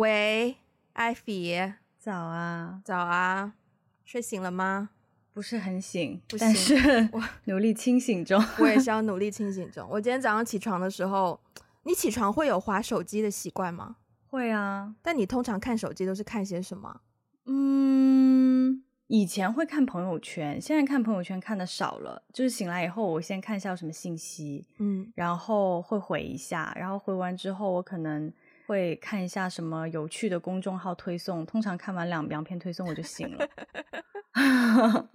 喂，艾菲，早啊，早啊，睡醒了吗？不是很醒，不但是我 努力清醒中。我也是 要努力清醒中。我今天早上起床的时候，你起床会有划手机的习惯吗？会啊，但你通常看手机都是看些什么？嗯，以前会看朋友圈，现在看朋友圈看的少了。就是醒来以后，我先看一下有什么信息，嗯，然后会回一下，然后回完之后，我可能会看一下什么有趣的公众号推送。通常看完两两篇推送，我就醒了。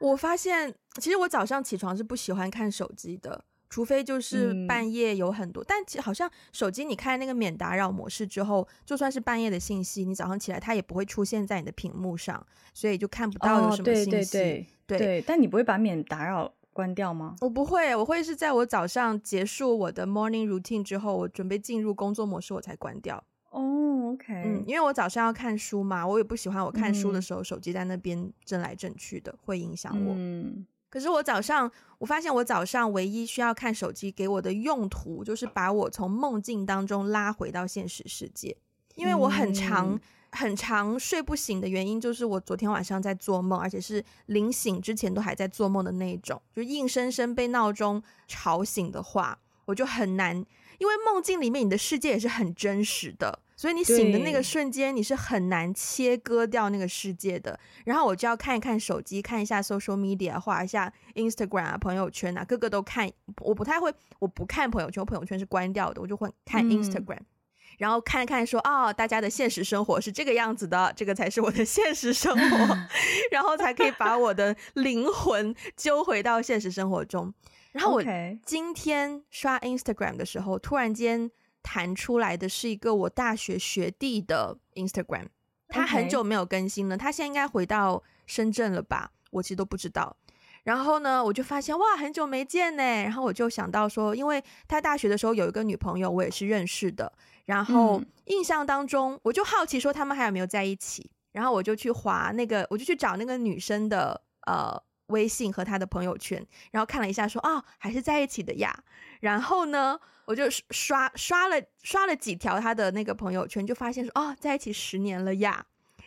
我发现，其实我早上起床是不喜欢看手机的，除非就是半夜有很多。嗯、但其好像手机你开那个免打扰模式之后，就算是半夜的信息，你早上起来它也不会出现在你的屏幕上，所以就看不到有什么信息。哦、对对对对，对，但你不会把免打扰关掉吗？我不会，我会是在我早上结束我的 morning routine 之后，我准备进入工作模式，我才关掉。哦、oh，OK，嗯，因为我早上要看书嘛，我也不喜欢我看书的时候、嗯、手机在那边震来震去的，会影响我。嗯，可是我早上我发现我早上唯一需要看手机给我的用途，就是把我从梦境当中拉回到现实世界。因为我很长、嗯、很长睡不醒的原因，就是我昨天晚上在做梦，而且是临醒之前都还在做梦的那一种，就硬生生被闹钟吵醒的话，我就很难。因为梦境里面你的世界也是很真实的，所以你醒的那个瞬间你是很难切割掉那个世界的。然后我就要看一看手机，看一下 social media，画一下 Instagram 啊，朋友圈啊，个个都看。我不太会，我不看朋友圈，我朋友圈是关掉的，我就会看 Instagram，嗯，然后看看说，哦，大家的现实生活是这个样子的，这个才是我的现实生活，然后才可以把我的灵魂揪回到现实生活中。然后我今天刷 Instagram 的时候.突然间弹出来的是一个我大学学弟的 Instagram，他很久没有更新了.他现在应该回到深圳了吧？我其实都不知道。然后呢，我就发现哇，很久没见呢。然后我就想到说，因为他大学的时候有一个女朋友，我也是认识的。然后印象当中，嗯、我就好奇说他们还有没有在一起。然后我就去划那个，我就去找那个女生的呃。微信和他的朋友圈，然后看了一下，说啊、哦，还是在一起的呀。然后呢，我就刷刷了刷了几条他的那个朋友圈，就发现说啊、哦，在一起十年了呀。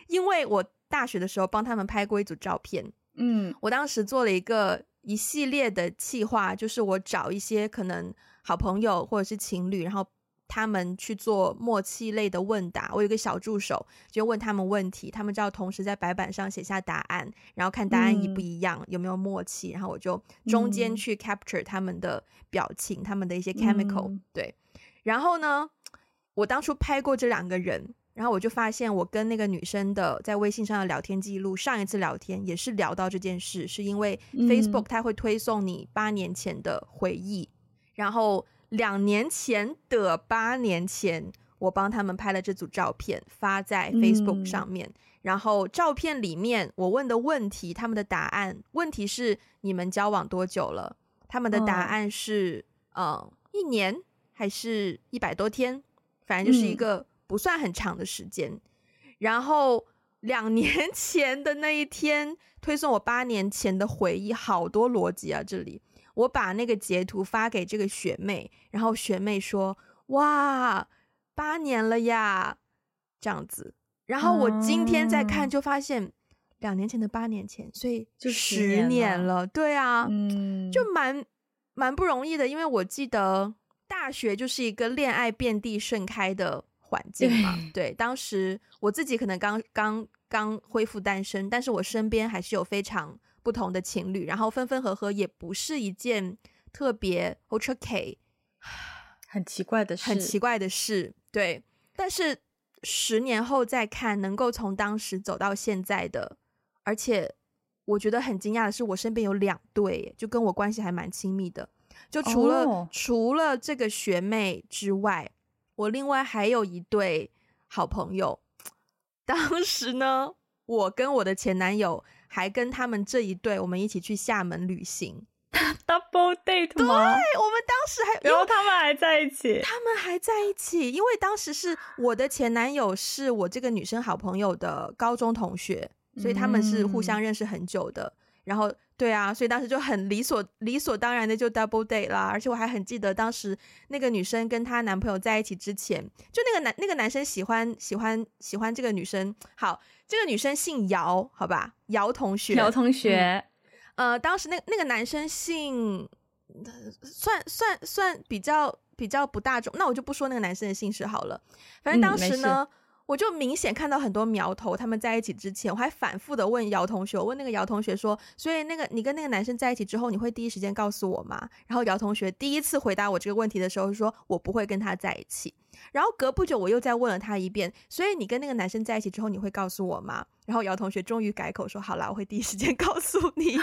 因为我大学的时候帮他们拍过一组照片，嗯，我当时做了一个一系列的企划，就是我找一些可能好朋友或者是情侣，然后。他们去做默契类的问答，我有个小助手，就问他们问题，他们就要同时在白板上写下答案，然后看答案一不一样，嗯、有没有默契，然后我就中间去 capture 他们的表情，嗯、他们的一些 chemical，、嗯、对。然后呢，我当初拍过这两个人，然后我就发现我跟那个女生的在微信上的聊天记录，上一次聊天也是聊到这件事，是因为 Facebook 它会推送你八年前的回忆，然后。两年前的八年前，我帮他们拍了这组照片，发在 Facebook 上面。嗯。然后照片里面我问的问题，他们的答案，问题是你们交往多久了？他们的答案是，嗯，呃，一年还是一百多天？反正就是一个不算很长的时间。嗯。然后两年 前的那一天，推送我八年前的回忆，好多逻辑啊，这里。我把那个截图发给这个学妹，然后学妹说：“哇，八年了呀，这样子。”然后我今天再看，就发现两年前的八年前，所以就十年了。对啊，嗯，就蛮蛮不容易的，因为我记得大学就是一个恋爱遍地盛开的环境嘛。对，对，当时我自己可能刚刚刚恢复单身，但是我身边还是有非常。不同的情侣，然后分分合合也不是一件特别 ultra K 很奇怪的事，很奇怪的事。对，但是十年后再看，能够从当时走到现在的，而且我觉得很惊讶的是，我身边有两对，就跟我关系还蛮亲密的。就除了、oh. 除了这个学妹之外，我另外还有一对好朋友。当时呢，我跟我的前男友。还跟他们这一对，我们一起去厦门旅行，double date 吗？对，我们当时还，然后他们还在一起，他们还在一起，因为当时是我的前男友是我这个女生好朋友的高中同学，所以他们是互相认识很久的。嗯、然后对啊，所以当时就很理所理所当然的就 double date 啦，而且我还很记得当时那个女生跟她男朋友在一起之前，就那个男那个男生喜欢喜欢喜欢这个女生，好，这个女生姓姚，好吧，姚同学，姚同学，嗯、呃，当时那那个男生姓，算算算比较比较不大众，那我就不说那个男生的姓氏好了，反正当时呢。嗯我就明显看到很多苗头，他们在一起之前，我还反复的问姚同学，我问那个姚同学说，所以那个你跟那个男生在一起之后，你会第一时间告诉我吗？然后姚同学第一次回答我这个问题的时候说，我不会跟他在一起。然后隔不久我又再问了他一遍，所以你跟那个男生在一起之后，你会告诉我吗？然后姚同学终于改口说，好啦，我会第一时间 告诉你。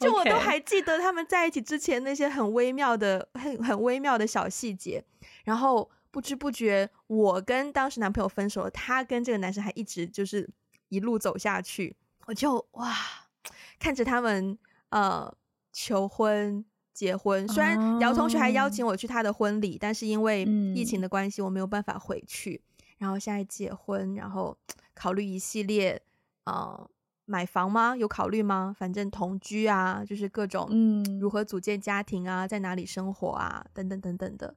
就我都还记得他们在一起之前那些很微妙的、很很微妙的小细节，然后。不知不觉，我跟当时男朋友分手了，他跟这个男生还一直就是一路走下去，我就哇，看着他们呃求婚结婚，虽然姚同学还邀请我去他的婚礼，但是因为疫情的关系，我没有办法回去。然后现在结婚，然后 考虑一系列呃买房吗？有考虑吗？反正同居啊，就是各种嗯如何组建家庭啊，在哪里生活啊，等等等等的，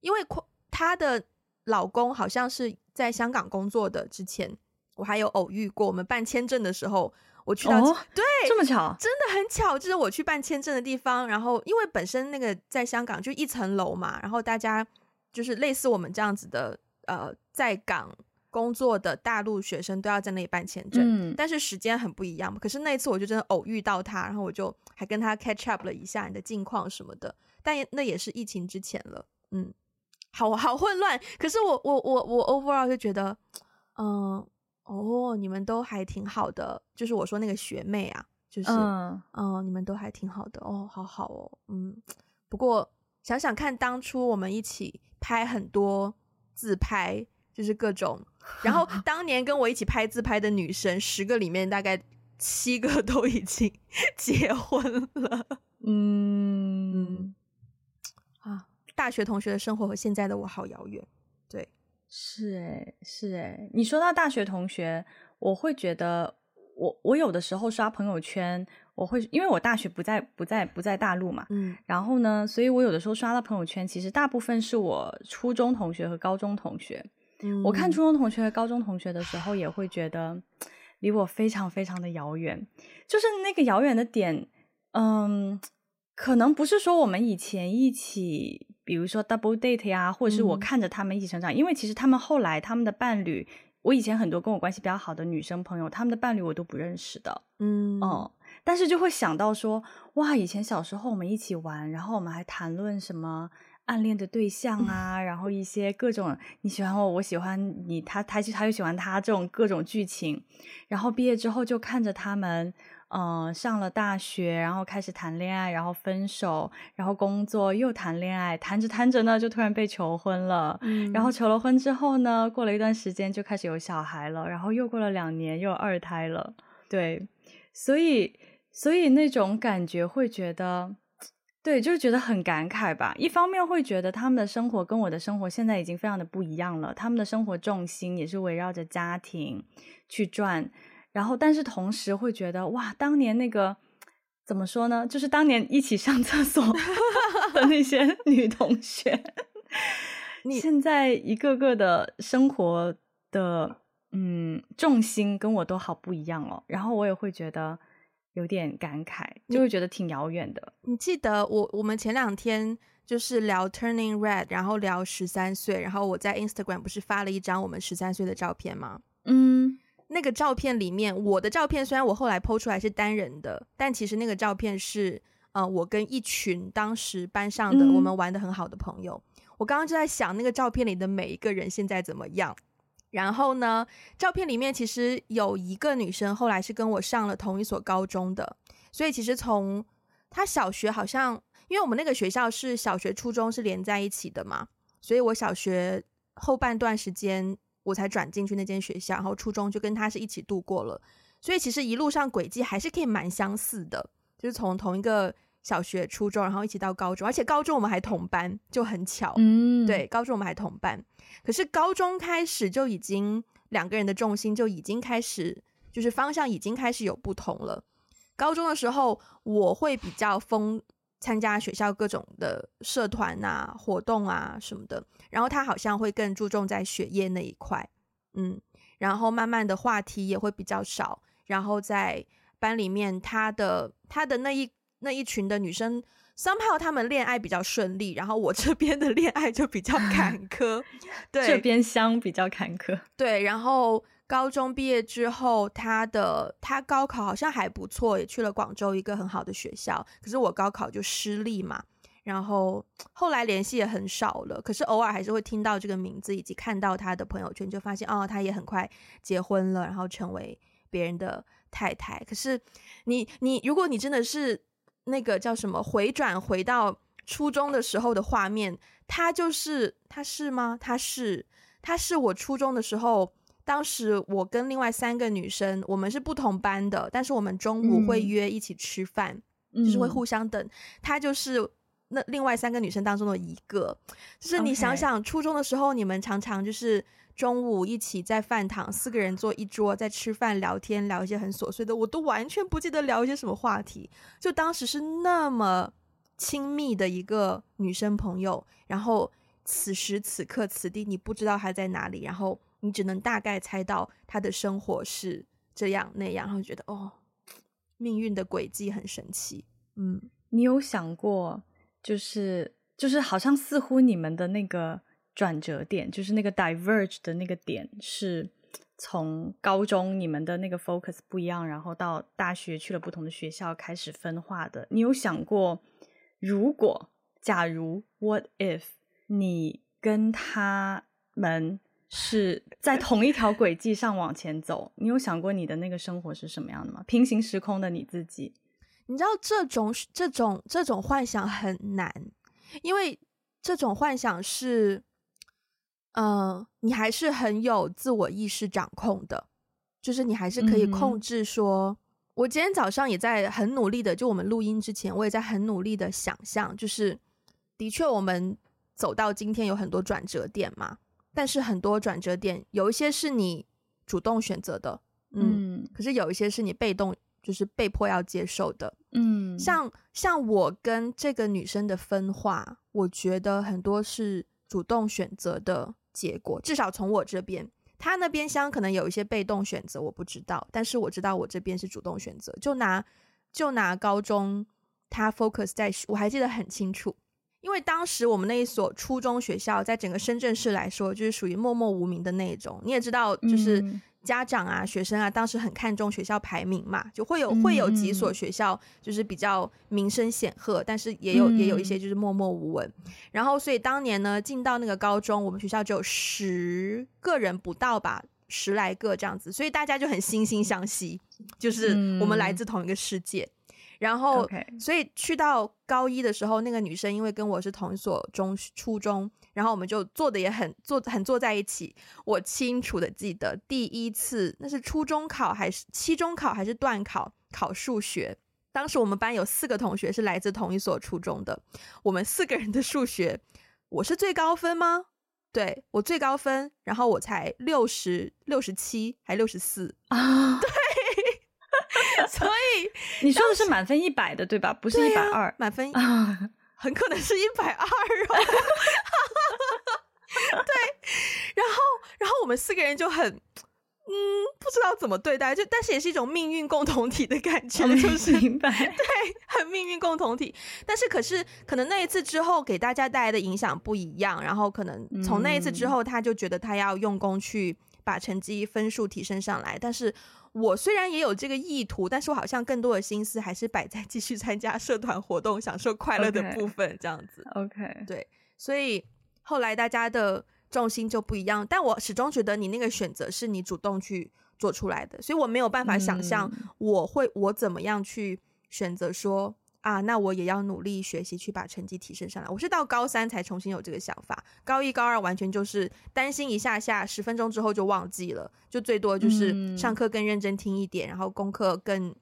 因为她的老公好像是在香港工作的，之前我还有偶遇过。我们办签证的时候，我去到、哦、对这么巧，真的很巧，就是我去办签证的地方。然后因为本身那个在香港就一层楼嘛，然后大家就是类似我们这样子的呃，在港工作的大陆学生都要在那里办签证，嗯、但是时间很不一样。可是那一次我就真的偶遇到他，然后我就还跟他 catch up 了一下你的近况什么的，但那也是疫情之前了，嗯。好好混乱，可是我我我我 overall 就觉得，嗯，哦，你们都还挺好的，就是我说那个学妹啊，就是，嗯，嗯，你们都还挺好的，哦，好好哦，嗯，不过想想看，当初我们一起拍很多自拍，就是各种，然后当年跟我一起拍自拍的女生，十个里面大概七个都已经 结婚了，嗯。大学同学的生活和现在的我好遥远，对，是诶，是诶。你说到大学同学，我会觉得我我有的时候刷朋友圈，我会因为我大学不在不在不在大陆嘛，嗯，然后呢，所以我有的时候刷到朋友圈，其实大部分是我初中同学和高中同学。嗯，我看初中同学和高中同学的时候，也会觉得离我非常非常的遥远，就是那个遥远的点，嗯，可能不是说我们以前一起。比如说 double date 呀，或者是我看着他们一起成长，嗯、因为其实他们后来他们的伴侣，我以前很多跟我关系比较好的女生朋友，他们的伴侣我都不认识的，嗯。嗯，但是就会想到说，哇，以前小时候我们一起玩，然后我们还谈论什么暗恋的对象啊，嗯、然后一些各种你喜欢我，我喜欢你，他他他又喜欢他这种各种剧情，然后毕业之后就看着他们。嗯、呃，上了大学，然后开始谈恋爱，然后分手，然后工作，又谈恋爱，谈着谈着呢，就突然被求婚了。嗯，然后求了婚之后呢，过了一段时间就开始有小孩了，然后又过了两年又有二胎了。对，所以所以那种感觉会觉得，对，就是觉得很感慨吧。一方面会觉得他们的生活跟我的生活现在已经非常的不一样了，他们的生活重心也是围绕着家庭去转。然后，但是同时会觉得，哇，当年那个怎么说呢？就是当年一起上厕所的那些 女同学，你现在一个个的生活的嗯重心跟我都好不一样哦。然后我也会觉得有点感慨，就会觉得挺遥远的。你，你记得我我们前两天就是聊 Turning Red，然后聊十三岁，然后我在 Instagram 不是发了一张我们十三岁的照片吗？嗯。那个照片里面，我的照片虽然我后来 po 出来是单人的，但其实那个照片是，呃，我跟一群当时班上的我们玩的很好的朋友。嗯、我刚刚就在想，那个照片里的每一个人现在怎么样？然后呢，照片里面其实有一个女生后来是跟我上了同一所高中的，所以其实从她小学好像，因为我们那个学校是小学、初中是连在一起的嘛，所以我小学后半段时间。我才转进去那间学校，然后初中就跟他是一起度过了，所以其实一路上轨迹还是可以蛮相似的，就是从同一个小学、初中，然后一起到高中，而且高中我们还同班，就很巧。嗯，对，高中我们还同班，可是高中开始就已经两个人的重心就已经开始，就是方向已经开始有不同了。高中的时候我会比较疯，参加学校各种的社团啊、活动啊什么的，然后他好像会更注重在学业那一块，嗯，然后慢慢的话题也会比较少，然后在班里面他的他的那一那一群的女生。somehow 他们恋爱比较顺利，然后我这边的恋爱就比较 坎坷。对，这边相比较坎坷。对，然后高中毕业之后，他的他高考好像还不错，也去了广州一个很好的学校。可是我高考就失利嘛，然后后来联系也很少了。可是偶尔还是会听到这个名字，以及看到他的朋友圈，就发现哦，他也很快结婚了，然后成为别人的太太。可是你你，如果你真的是。那个叫什么？回转回到初中的时候的画面，他就是他是吗？他是他是我初中的时候，当时我跟另外三个女生，我们是不同班的，但是我们中午会约一起吃饭，嗯、就是会互相等。她就是那另外三个女生当中的一个，就是你想想，初中的时候，你们常常就是。中午一起在饭堂，四个人坐一桌，在吃饭聊天，聊一些很琐碎的，我都完全不记得聊一些什么话题。就当时是那么亲密的一个女生朋友，然后此时此刻此地，你不知道她在哪里，然后你只能大概猜到他的生活是这样那样，然后觉得哦，命运的轨迹很神奇。嗯，你有想过，就是就是好像似乎你们的那个。转折点就是那个 diverge 的那个点，是从高中你们的那个 focus 不一样，然后到大学去了不同的学校开始分化的。你有想过，如果假如 what if 你跟他们是在同一条轨迹上往前走，你有想过你的那个生活是什么样的吗？平行时空的你自己，你知道这种这种这种幻想很难，因为这种幻想是。嗯、呃，你还是很有自我意识掌控的，就是你还是可以控制说。嗯、我今天早上也在很努力的，就我们录音之前，我也在很努力的想象，就是的确我们走到今天有很多转折点嘛，但是很多转折点有一些是你主动选择的，嗯，嗯，可是有一些是你被动，就是被迫要接受的，嗯，像像我跟这个女生的分化，我觉得很多是主动选择的。结果至少从我这边，他那边厢可能有一些被动选择，我不知道。但是我知道我这边是主动选择。就拿就拿高中，他 focus 在，我还记得很清楚，因为当时我们那一所初中学校，在整个深圳市来说，就是属于默默无名的那种。你也知道，就是。嗯家长啊，学生啊，当时很看重学校排名嘛，就会有会有几所学校就是比较名声显赫，但是也有也有一些就是默默无闻。然后，所以当年呢，进到那个高中，我们学校只有十个人不到吧，十来个这样子，所以大家就很惺惺相惜，就是我们来自同一个世界。然后.所以去到高一的时候，那个女生因为跟我是同一所中初中，然后我们就坐的也很坐很坐在一起。我清楚的记得第一次，那是初中考还是期中考还是段考考数学？当时我们班有四个同学是来自同一所初中的，我们四个人的数学，我是最高分吗？对，我最高分，然后我才六十六十七还六十四啊？对。所以你说的是满分一百的对吧？不是一百二，满分啊很可能是一百二哦。对，然后然后我们四个人就很嗯，不知道怎么对待，就但是也是一种命运共同体的感觉，就是明白 对，很命运共同体。但是可是可能那一次之后给大家带来的影响不一样，然后可能从那一次之后，他就觉得他要用功去把成绩分数提升上来，但是。我虽然也有这个意图，但是我好像更多的心思还是摆在 继续参加社团活动、享受快乐的部分，这样子。OK，, okay. 对，所以后来大家的重心就不一样，但我始终觉得你那个选择是你主动去做出来的，所以我没有办法想象我会我怎么样去选择说。啊，那我也要努力学习，去把成绩提升上来。我是到高三才重新有这个想法，高一高二完全就是担心一下下，十分钟之后就忘记了，就最多就是上课更认真听一点，嗯、然后功课更，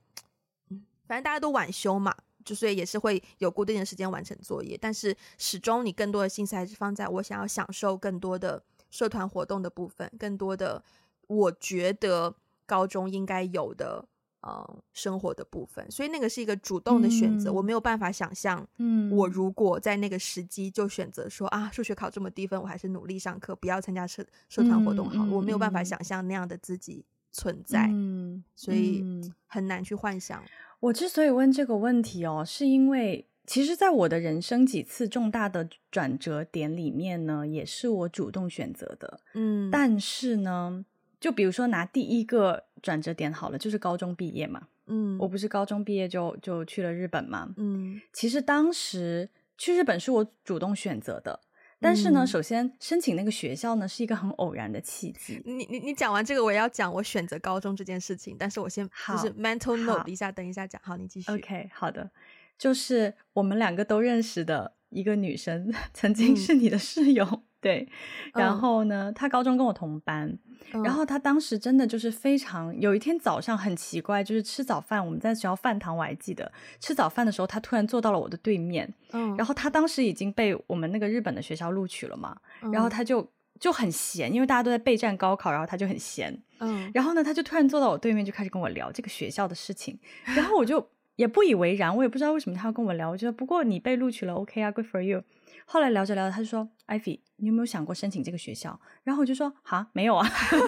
反正大家都晚修嘛，就所以也是会有固定的时间完成作业，但是始终你更多的心思还是放在我想要享受更多的社团活动的部分，更多的我觉得高中应该有的呃生活的部分，所以那个是一个主动的选择。嗯、我没有办法想象，嗯，我如果在那个时机就选择说啊，数学考这么低分，我还是努力上课，不要参加社社团活动好。嗯、我没有办法想象那样的自己存在，嗯，所以很难去幻想。我之所以问这个问题哦，是因为其实在我的人生几次重大的转折点里面呢，也是我主动选择的，嗯，但是呢。就比如说拿第一个转折点好了，就是高中毕业嘛。嗯，我不是高中毕业就就去了日本嘛。嗯，其实当时去日本是我主动选择的，但是呢，嗯、首先申请那个学校呢是一个很偶然的契机。你你你讲完这个，我也要讲我选择高中这件事情，但是我先就是 mental note 一下，等一下讲。好，你继续。OK，好的，就是我们两个都认识的一个女生，曾经是你的室友。嗯对，然后呢，他高中跟我同班，然后他当时真的就是非常，有一天早上很奇怪，就是吃早饭，我们在学校饭堂，我还记得吃早饭的时候，他突然坐到了我的对面，嗯，然后他当时已经被我们那个日本的学校录取了嘛，然后他就就很闲，因为大家都在备战高考，然后他就很闲，嗯，然后呢，他就突然坐到我对面，就开始跟我聊这个学校的事情，然后我就也不以为然，我也不知道为什么他要跟我聊，我觉得不过你被录取了，OK 啊，Good for you。后来聊着聊着，他就说：“Ivy，你有没有想过申请这个学校？”然后我就说：“哈，没有啊。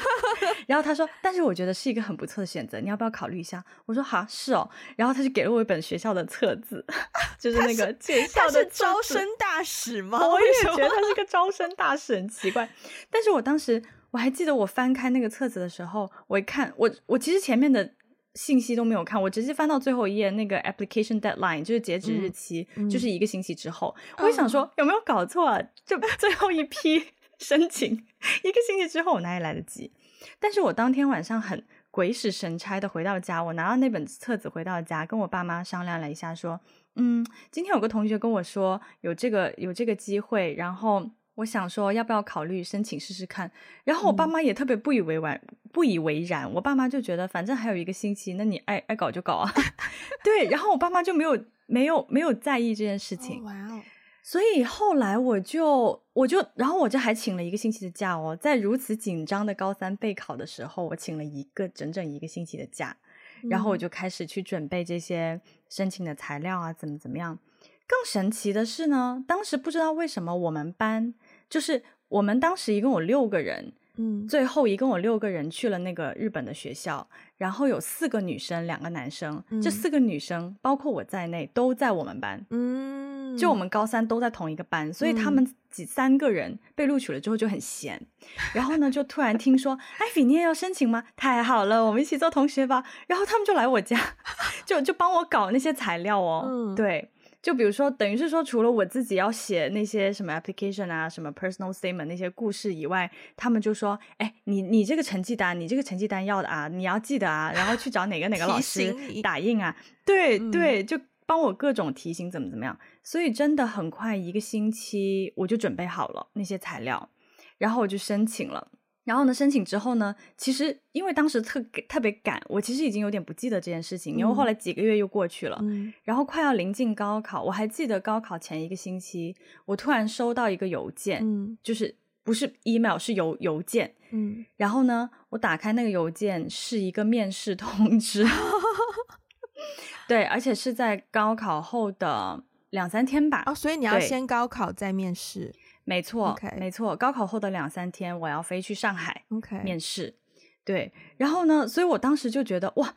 ”然后他说：“但是我觉得是一个很不错的选择，你要不要考虑一下？”我说：“哈，是哦。”然后他就给了我一本学校的册子，就是那个学校的招生大使吗？我也觉得他是个招生大使，很奇怪。但是我当时我还记得，我翻开那个册子的时候，我一看，我我其实前面的。信息都没有看，我直接翻到最后一页，那个 application deadline 就是截止日期，嗯、就是一个星期之后。嗯、我就想说，有没有搞错啊？就最后一批 申请，一个星期之后，我哪里来得及？但是我当天晚上很鬼使神差的回到家，我拿到那本册子回到家，跟我爸妈商量了一下，说，嗯，今天有个同学跟我说有这个有这个机会，然后。我想说，要不要考虑申请试试看？然后我爸妈也特别不以为然，嗯、不以为然。我爸妈就觉得，反正还有一个星期，那你爱爱搞就搞啊。对，然后我爸妈就没有没有没有在意这件事情。哇哦！所以后来我就我就，然后我就还请了一个星期的假哦，在如此紧张的高三备考的时候，我请了一个整整一个星期的假，嗯、然后我就开始去准备这些申请的材料啊，怎么怎么样。更神奇的是呢，当时不知道为什么我们班就是我们当时一共有六个人，嗯，最后一共有六个人去了那个日本的学校，然后有四个女生，两个男生，嗯、这四个女生包括我在内都在我们班，嗯，就我们高三都在同一个班，所以他们几三个人被录取了之后就很闲，嗯、然后呢就突然听说，艾比你也要申请吗？太好了，我们一起做同学吧，然后他们就来我家，就就帮我搞那些材料哦，嗯，对。就比如说，等于是说，除了我自己要写那些什么 application 啊，什么 personal statement 那些故事以外，他们就说：“哎，你你这个成绩单，你这个成绩单要的啊，你要记得啊，然后去找哪个哪个老师打印啊。”对对，就帮我各种提醒怎么怎么样。所以真的很快，一个星期我就准备好了那些材料，然后我就申请了。然后呢，申请之后呢，其实因为当时特特别赶，我其实已经有点不记得这件事情，因为后来几个月又过去了，嗯、然后快要临近高考，我还记得高考前一个星期，我突然收到一个邮件，嗯、就是不是 email 是邮邮件，嗯、然后呢，我打开那个邮件是一个面试通知，对，而且是在高考后的两三天吧，哦，所以你要先高考再面试。没错，Okay. 没错。高考后的两三天，我要飞去上海面试。对，然后呢，所以我当时就觉得哇，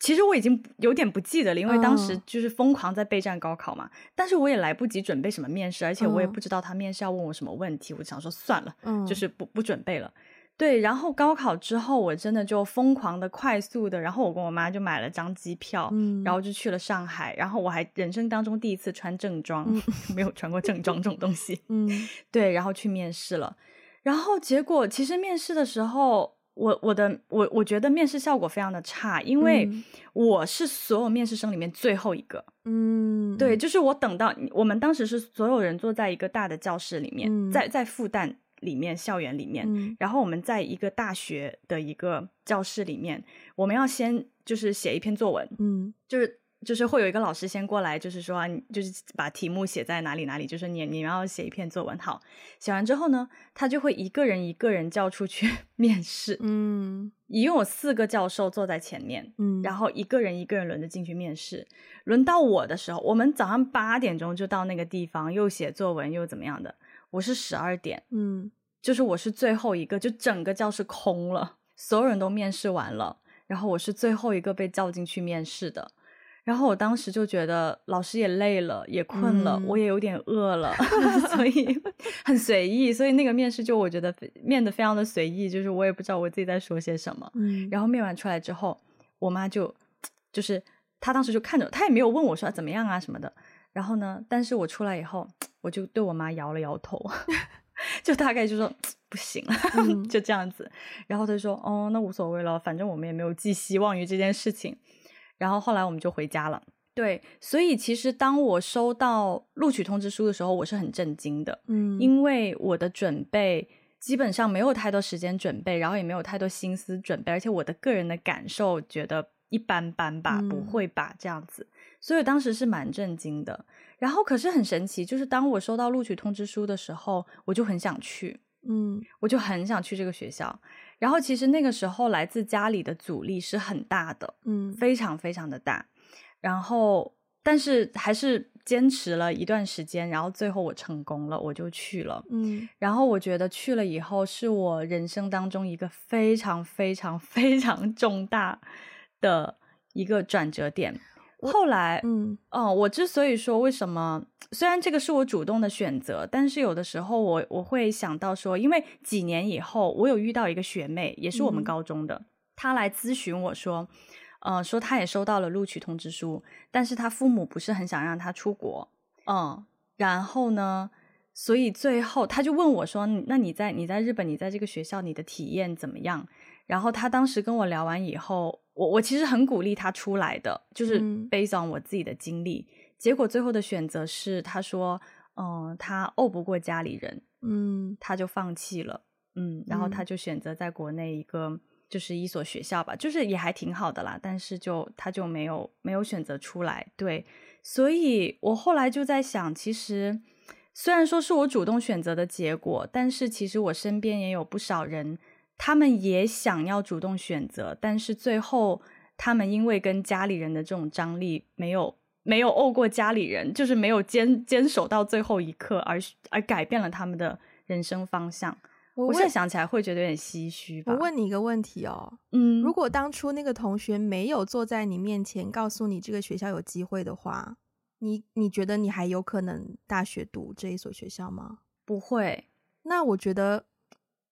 其实我已经有点不记得了，因为当时就是疯狂在备战高考嘛。Uh. 但是我也来不及准备什么面试，而且我也不知道他面试要问我什么问题，uh. 我想说算了，uh. 就是不不准备了。对，然后高考之后，我真的就疯狂的、快速的，然后我跟我妈就买了张机票，嗯，然后就去了上海。然后我还人生当中第一次穿正装，嗯、没有穿过正装这种东西，嗯，对，然后去面试了。然后结果其实面试的时候，我我的我我觉得面试效果非常的差，因为我是所有面试生里面最后一个，嗯，对，就是我等到我们当时是所有人坐在一个大的教室里面，嗯、在在复旦。里面校园里面，嗯、然后我们在一个大学的一个教室里面，我们要先就是写一篇作文，嗯，就是就是会有一个老师先过来，就是说，就是把题目写在哪里哪里，就是你你要写一篇作文，好，写完之后呢，他就会一个人一个人叫出去 面试，嗯，一共有四个教授坐在前面，嗯，然后一个人一个人轮着进去面试，轮到我的时候，我们早上八点钟就到那个地方，又写作文又怎么样的，我是十二点，嗯，就是我是最后一个，就整个教室空了，所有人都面试完了。然后我是最后一个被叫进去面试的，然后我当时就觉得老师也累了，也困了，嗯、我也有点饿了，所以很随意。所以那个面试就我觉得面的非常的随意，就是我也不知道我自己在说些什么。嗯、然后面完出来之后，我妈就就是她当时就看着，她也没有问我说怎么样啊什么的。然后呢，但是我出来以后，我就对我妈摇了摇头。就大概就说 不行了，嗯、就这样子。然后他就说：“哦，那无所谓了，反正我们也没有寄希望于这件事情。”然后后来我们就回家了。对，所以其实当我收到录取通知书的时候，我是很震惊的。嗯，因为我的准备基本上没有太多时间准备，然后也没有太多心思准备，而且我的个人的感受觉得一般般吧，嗯、不会吧这样子。所以当时是蛮震惊的。然后可是很神奇，就是当我收到录取通知书的时候，我就很想去，嗯，我就很想去这个学校。然后其实那个时候来自家里的阻力是很大的，嗯，非常非常的大。然后但是还是坚持了一段时间，然后最后我成功了，我就去了，嗯。然后我觉得去了以后是我人生当中一个非常非常非常重大的一个转折点。后来，嗯，哦，我之所以说为什么，虽然这个是我主动的选择，但是有的时候我我会想到说，因为几年以后，我有遇到一个学妹，也是我们高中的，嗯、她来咨询我说，呃，说她也收到了录取通知书，但是她父母不是很想让她出国，嗯，然后呢，所以最后她就问我说，那你在你在日本，你在这个学校，你的体验怎么样？然后他当时跟我聊完以后。我我其实很鼓励他出来的，就是 based on 我自己的经历。嗯、结果最后的选择是，他说，嗯，他拗不过家里人，嗯，他就放弃了，嗯，然后他就选择在国内一个就是一所学校吧，就是也还挺好的啦，但是就他就没有没有选择出来，对，所以我后来就在想，其实虽然说是我主动选择的结果，但是其实我身边也有不少人。他们也想要主动选择，但是最后他们因为跟家里人的这种张力，没有没有拗过家里人，就是没有坚坚守到最后一刻而，而而改变了他们的人生方向。我，我现在想起来会觉得有点唏嘘吧。我问你一个问题哦，嗯，如果当初那个同学没有坐在你面前告诉你这个学校有机会的话，你你觉得你还有可能大学读这一所学校吗？不会。那我觉得。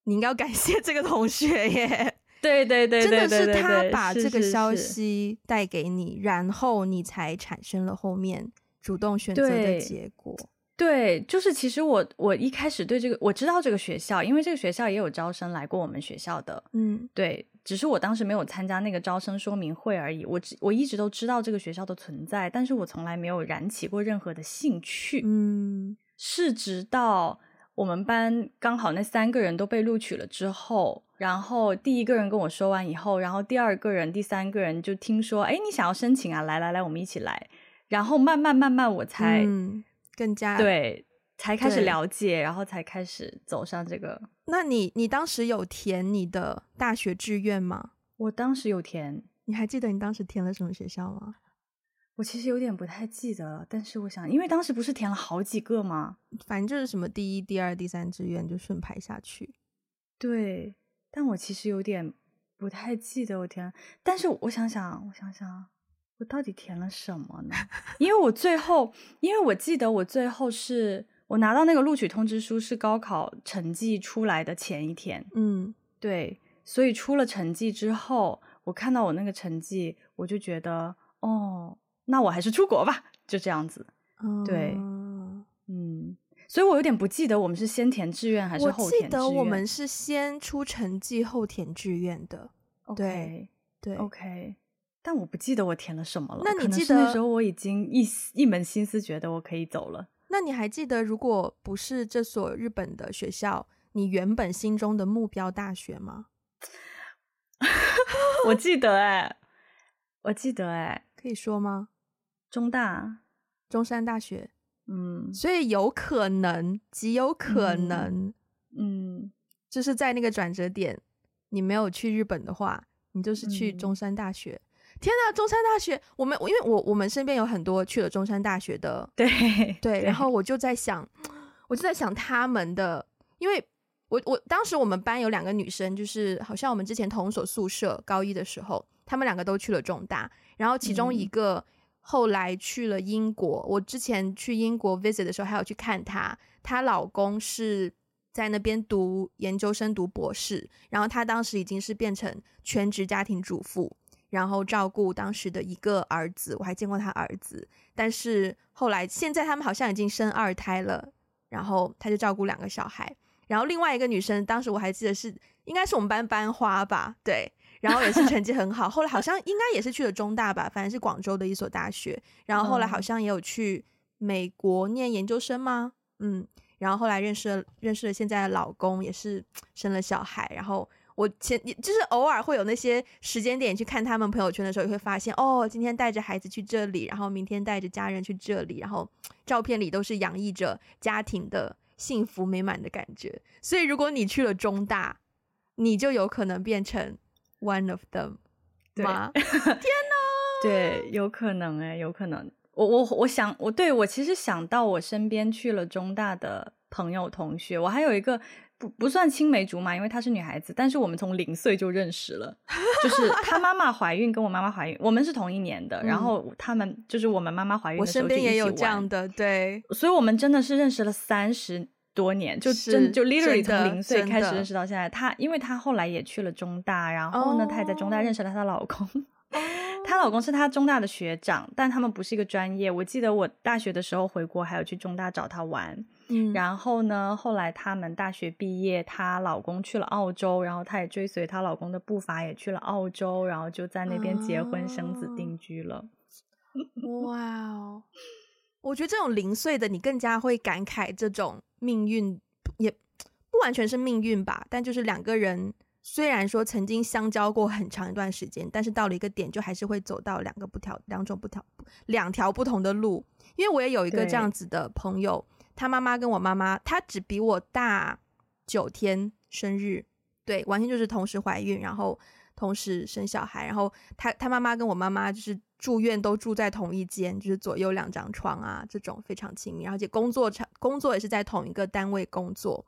你应该要感谢这个同学耶，对对对，真的是他把这个消息带给你，然后你才产生了后面主动选择的结果。对，就是其实我我一开始对这个我知道这个学校，因为这个学校也有招生来过我们学校的，嗯，对，只是我当时没有参加那个招生说明会而已。我我一直都知道这个学校的存在，但是我从来没有燃起过任何的兴趣，嗯，是直到。我们班刚好那三个人都被录取了之后，然后第一个人跟我说完以后，然后第二个人、第三个人就听说，哎，你想要申请啊？来来来，我们一起来。然后慢慢慢慢，我才、嗯、更加对，才开始了解，然后才开始走上这个。那你你当时有填你的大学志愿吗？我当时有填，你还记得你当时填了什么学校吗？我其实有点不太记得了，但是我想，因为当时不是填了好几个吗？反正就是什么第一、第二、第三志愿就顺排下去。对，但我其实有点不太记得我填，但是我想想，我想想，我到底填了什么呢？因为我最后，因为我记得我最后是我拿到那个录取通知书是高考成绩出来的前一天。嗯，对，所以出了成绩之后，我看到我那个成绩，我就觉得，哦。那我还是出国吧，就这样子。嗯、对，嗯，所以我有点不记得我们是先填志愿还是后填志愿。我记得我们是先出成绩后填志愿的。对对，OK。但我不记得我填了什么了。那你记得那时候我已经一一门心思觉得我可以走了。那你还记得，如果不是这所日本的学校，你原本心中的目标大学吗？我记得哎、欸，我记得哎、欸，可以说吗？中大，中山大学。嗯，所以有可能，极有可能，嗯，嗯就是在那个转折点，你没有去日本的话，你就是去中山大学。嗯、天呐，中山大学，我们因为我我们身边有很多去了中山大学的，对对，对然后我就在想，我就在想他们的，因为我我当时我们班有两个女生，就是好像我们之前同所宿舍高一的时候，她们两个都去了中大，然后其中一个。嗯后来去了英国，我之前去英国 visit 的时候，还有去看她。她老公是在那边读研究生、读博士，然后她当时已经是变成全职家庭主妇，然后照顾当时的一个儿子。我还见过她儿子，但是后来现在他们好像已经生二胎了，然后她就照顾两个小孩。然后另外一个女生，当时我还记得是应该是我们班班花吧，对。然后也是成绩很好，后来好像应该也是去了中大吧，反正是广州的一所大学。然后后来好像也有去美国念研究生吗？嗯，然后后来认识了认识了现在的老公，也是生了小孩。然后我前就是偶尔会有那些时间点去看他们朋友圈的时候，也会发现哦，今天带着孩子去这里，然后明天带着家人去这里，然后照片里都是洋溢着家庭的幸福美满的感觉。所以如果你去了中大，你就有可能变成。One of them，对吗？天哪！对，有可能哎，有可能。我我我想，我对我其实想到我身边去了中大的朋友同学，我还有一个不不算青梅竹马，因为她是女孩子，但是我们从零岁就认识了，就是她妈妈怀孕跟我妈妈怀孕，我们是同一年的，然后他们就是我们妈妈怀孕我身边也有这样的，对，所以我们真的是认识了三十。多年就真就 literally 从零岁开始认识到现在，她因为她后来也去了中大，然后呢，她、oh. 也在中大认识了她的老公，她、oh. 老公是她中大的学长，但他们不是一个专业。我记得我大学的时候回国，还有去中大找她玩。嗯，然后呢，后来他们大学毕业，她老公去了澳洲，然后她也追随她老公的步伐，也去了澳洲，然后就在那边结婚生子定居了。哇哦！我觉得这种零碎的，你更加会感慨这种命运，也不完全是命运吧。但就是两个人虽然说曾经相交过很长一段时间，但是到了一个点，就还是会走到两个不条、两种不条、两条不同的路。因为我也有一个这样子的朋友，他妈妈跟我妈妈，他只比我大九天生日，对，完全就是同时怀孕，然后同时生小孩，然后他他妈妈跟我妈妈就是。住院都住在同一间，就是左右两张床啊，这种非常亲密。而且工作场工作也是在同一个单位工作。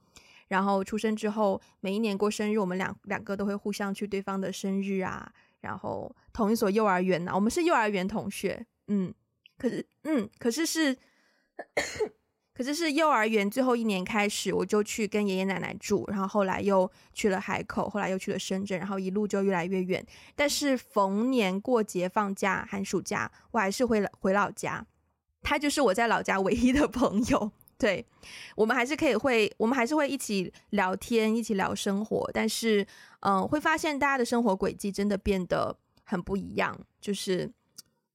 然后出生之后，每一年过生日，我们两两个都会互相去对方的生日啊。然后同一所幼儿园呢、啊，我们是幼儿园同学，嗯，可是嗯，可是是。可是是幼儿园最后一年开始，我就去跟爷爷奶奶住，然后后来又去了海口，后来又去了深圳，然后一路就越来越远。但是逢年过节、放假、寒暑假，我还是回回老家。他就是我在老家唯一的朋友。对，我们还是可以会，我们还是会一起聊天，一起聊生活。但是，嗯、会发现大家的生活轨迹真的变得很不一样。就是，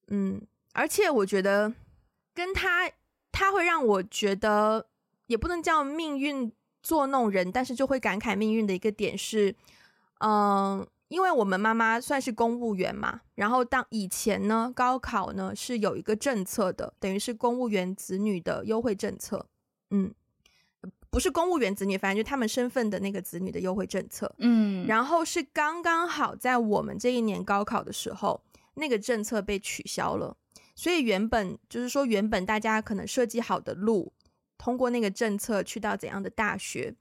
嗯，而且我觉得跟他。他会让我觉得，也不能叫命运作弄人，但是就会感慨命运的一个点是，嗯，因为我们妈妈算是公务员嘛，然后当以前呢，高考呢是有一个政策的，等于是公务员子女的优惠政策，嗯，不是公务员子女，反正就他们身份的那个子女的优惠政策，嗯，然后是刚刚好在我们这一年高考的时候，那个政策被取消了。所以原本就是说，原本大家可能设计好的路，通过那个政策去到怎样的大学，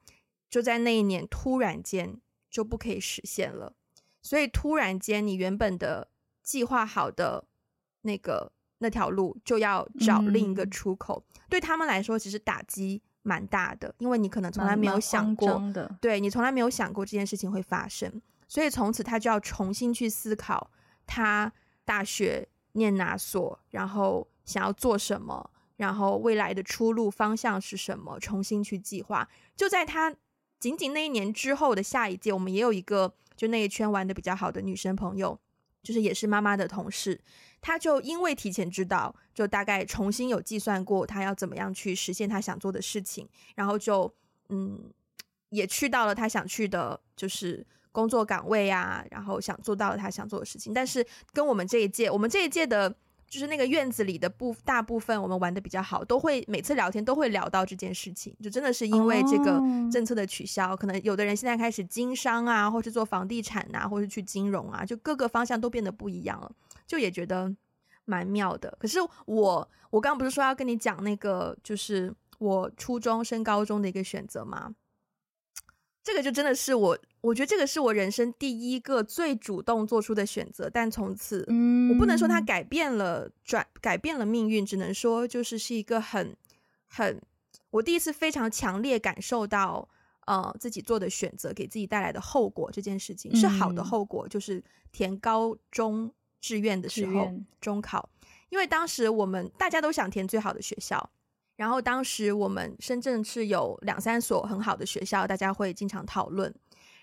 就在那一年突然间就不可以实现了。所以突然间，你原本的计划好的那个那条路就要找另一个出口。嗯、对他们来说，其实打击蛮大的，因为你可能从来没有想过，对，你从来没有想过这件事情会发生。所以从此他就要重新去思考他大学。念哪所，然后想要做什么，然后未来的出路方向是什么，重新去计划。就在他仅仅那一年之后的下一届，我们也有一个就那一圈玩的比较好的女生朋友，就是也是妈妈的同事，她就因为提前知道，就大概重新有计算过她要怎么样去实现她想做的事情，然后就嗯，也去到了她想去的，就是。工作岗位啊，然后想做到了他想做的事情，但是跟我们这一届，我们这一届的就是那个院子里的部大部分，我们玩的比较好，都会每次聊天都会聊到这件事情，就真的是因为这个政策的取消，哦、可能有的人现在开始经商啊，或是做房地产啊，或是去金融啊，就各个方向都变得不一样了，就也觉得蛮妙的。可是我我刚刚不是说要跟你讲那个，就是我初中升高中的一个选择吗？这个就真的是我，我觉得这个是我人生第一个最主动做出的选择。但从此，嗯，我不能说它改变了转改变了命运，只能说就是是一个很很我第一次非常强烈感受到，呃，自己做的选择给自己带来的后果这件事情是好的后果，就是填高中志愿的时候，中考，因为当时我们大家都想填最好的学校。然后当时我们深圳是有两三所很好的学校，大家会经常讨论。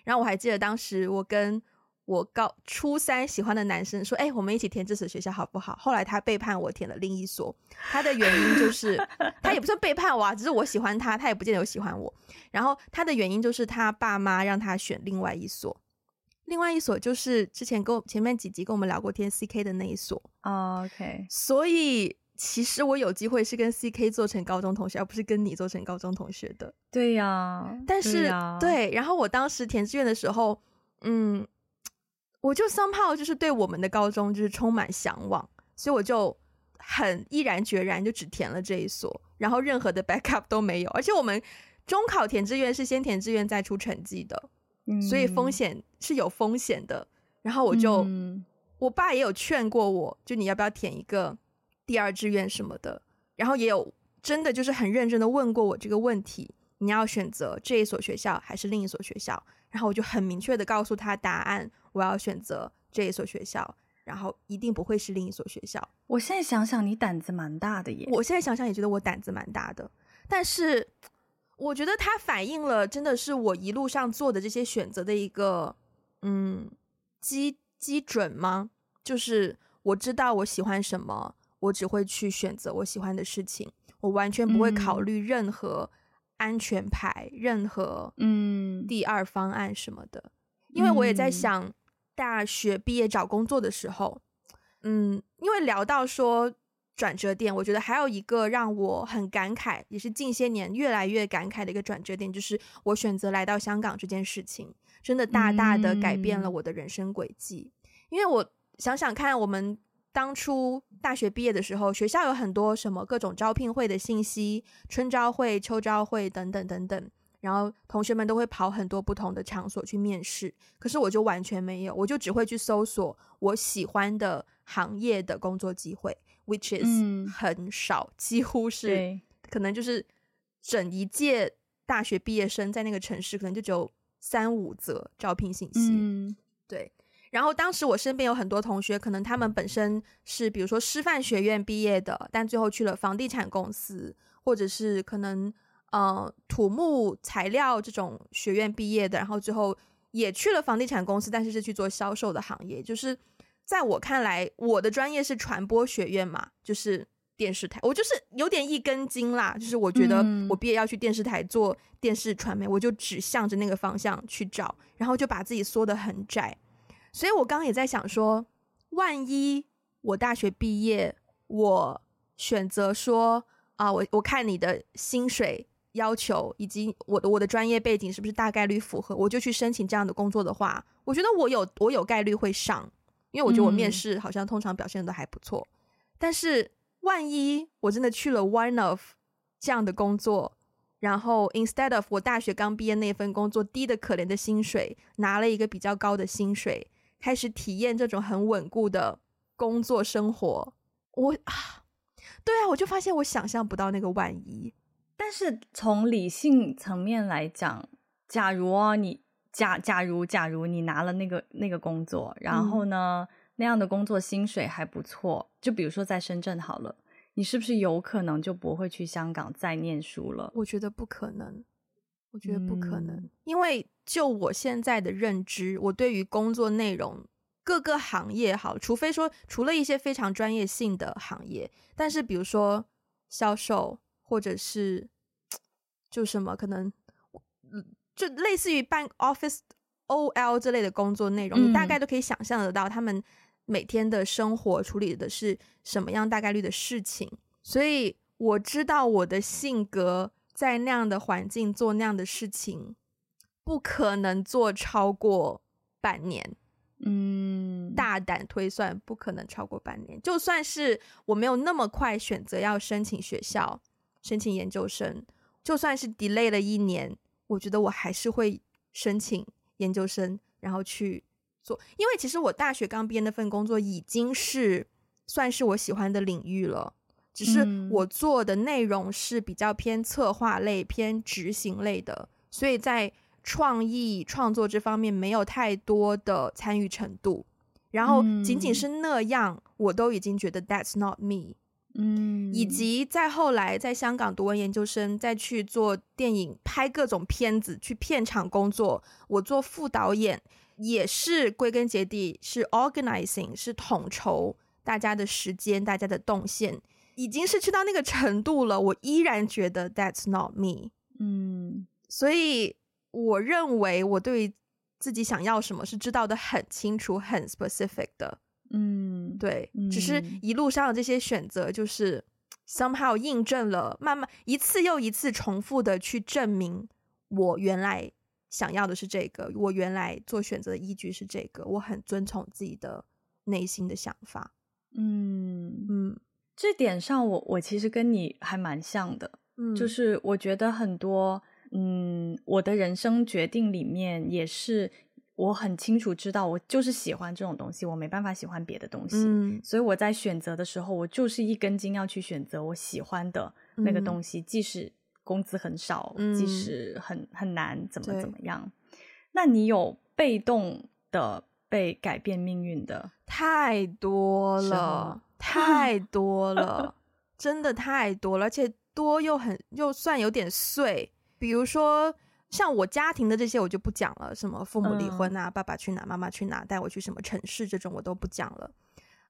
然后我还记得当时我跟我高初三喜欢的男生说：“哎，我们一起填这所学校好不好？”后来他背叛我，填了另一所。他的原因就是他也不算背叛我啊，只是我喜欢他，他也不见得有喜欢我。然后他的原因就是他爸妈让他选另外一所，另外一所就是之前跟我前面几集跟我们聊过天 CK 的那一所。Oh, OK，所以。其实我有机会是跟 CK 做成高中同学，而不是跟你做成高中同学的。对呀，但是对，啊、对，然后我当时填志愿的时候，嗯，我就 somehow 就是对我们的高中就是充满向往，所以我就很毅然决然就只填了这一所，然后任何的 backup 都没有。而且我们中考填志愿是先填志愿再出成绩的，嗯、所以风险是有风险的。然后我就，嗯、我爸也有劝过我，就你要不要填一个。第二志愿什么的，然后也有真的就是很认真的问过我这个问题：你要选择这一所学校还是另一所学校？然后我就很明确的告诉他答案：我要选择这一所学校，然后一定不会是另一所学校。我现在想想，你胆子蛮大的耶！我现在想想也觉得我胆子蛮大的，但是我觉得它反映了真的是我一路上做的这些选择的一个嗯基基准吗？就是我知道我喜欢什么。我只会去选择我喜欢的事情，我完全不会考虑任何安全牌、嗯、任何嗯第二方案什么的。因为我也在想，大学毕业找工作的时候，嗯，因为聊到说转折点，我觉得还有一个让我很感慨，也是近些年越来越感慨的一个转折点，就是我选择来到香港这件事情，真的大大的改变了我的人生轨迹。嗯、因为我想想看，我们。当初大学毕业的时候，学校有很多什么各种招聘会的信息，春招会、秋招会等等等等，然后同学们都会跑很多不同的场所去面试。可是我就完全没有，我就只会去搜索我喜欢的行业的工作机会，which is 很少，嗯、几乎是可能就是整一届大学毕业生在那个城市，可能就只有三五则招聘信息。嗯、对。然后当时我身边有很多同学，可能他们本身是比如说师范学院毕业的，但最后去了房地产公司，或者是可能呃土木材料这种学院毕业的，然后最后也去了房地产公司，但是是去做销售的行业。就是在我看来，我的专业是传播学院嘛，就是电视台，我就是有点一根筋啦。就是我觉得我毕业要去电视台做电视传媒，我就只向着那个方向去找，然后就把自己缩得很窄。所以我刚刚也在想说，万一我大学毕业，我选择说啊，我我看你的薪水要求以及我的我的专业背景是不是大概率符合，我就去申请这样的工作的话，我觉得我有我有概率会上，因为我觉得我面试好像通常表现的都还不错。嗯、但是万一我真的去了 one of 这样的工作，然后 instead of 我大学刚毕业那份工作低的可怜的薪水，拿了一个比较高的薪水。开始体验这种很稳固的工作生活，我啊，对啊，我就发现我想象不到那个万一。但是从理性层面来讲，假如啊，你假假如假如你拿了那个那个工作，然后呢，嗯，那样的工作薪水还不错，就比如说在深圳好了，你是不是有可能就不会去香港再念书了？我觉得不可能。我觉得不可能，嗯、因为就我现在的认知，我对于工作内容各个行业好，除非说除了一些非常专业性的行业，但是比如说销售或者是就什么可能，就类似于办 office OL 这类的工作内容，嗯、你大概都可以想象得到，他们每天的生活处理的是什么样大概率的事情，所以我知道我的性格在那样的环境做那样的事情，不可能做超过半年。嗯，大胆推算，不可能超过半年。就算是我没有那么快选择要申请学校、申请研究生，就算是 delay 了一年，我觉得我还是会申请研究生，然后去做。因为其实我大学刚毕业那份工作已经是算是我喜欢的领域了，只是我做的内容是比较偏策划类、偏执行类的，所以在。创意创作这方面没有太多的参与程度，然后仅仅是那样，嗯、我都已经觉得 that's not me。嗯，以及在后来在香港读完研究生，再去做电影拍各种片子，去片场工作，我做副导演也是归根结底是 organizing，是统筹大家的时间，大家的动线，已经是去到那个程度了，我依然觉得 that's not me。嗯，所以。我认为我对自己想要什么是知道的很清楚、很 specific 的，嗯，对，嗯、只是一路上的这些选择，就是 somehow 印证了，慢慢一次又一次重复的去证明我原来想要的是这个，我原来做选择的依据是这个，我很遵从自己的内心的想法，嗯。嗯，这点上我我其实跟你还蛮像的，嗯，就是我觉得很多。嗯，我的人生决定里面也是，我很清楚知道，我就是喜欢这种东西，我没办法喜欢别的东西。嗯，所以我在选择的时候，我就是一根筋要去选择我喜欢的那个东西，嗯，即使工资很少，嗯，即使很很难，怎么怎么样。那你有被动的被改变命运的太多了，太 多了，真的太多了，而且多又很又算有点碎。比如说，像我家庭的这些，我就不讲了。什么父母离婚啊，嗯、爸爸去哪，妈妈去哪，带我去什么城市，这种我都不讲了。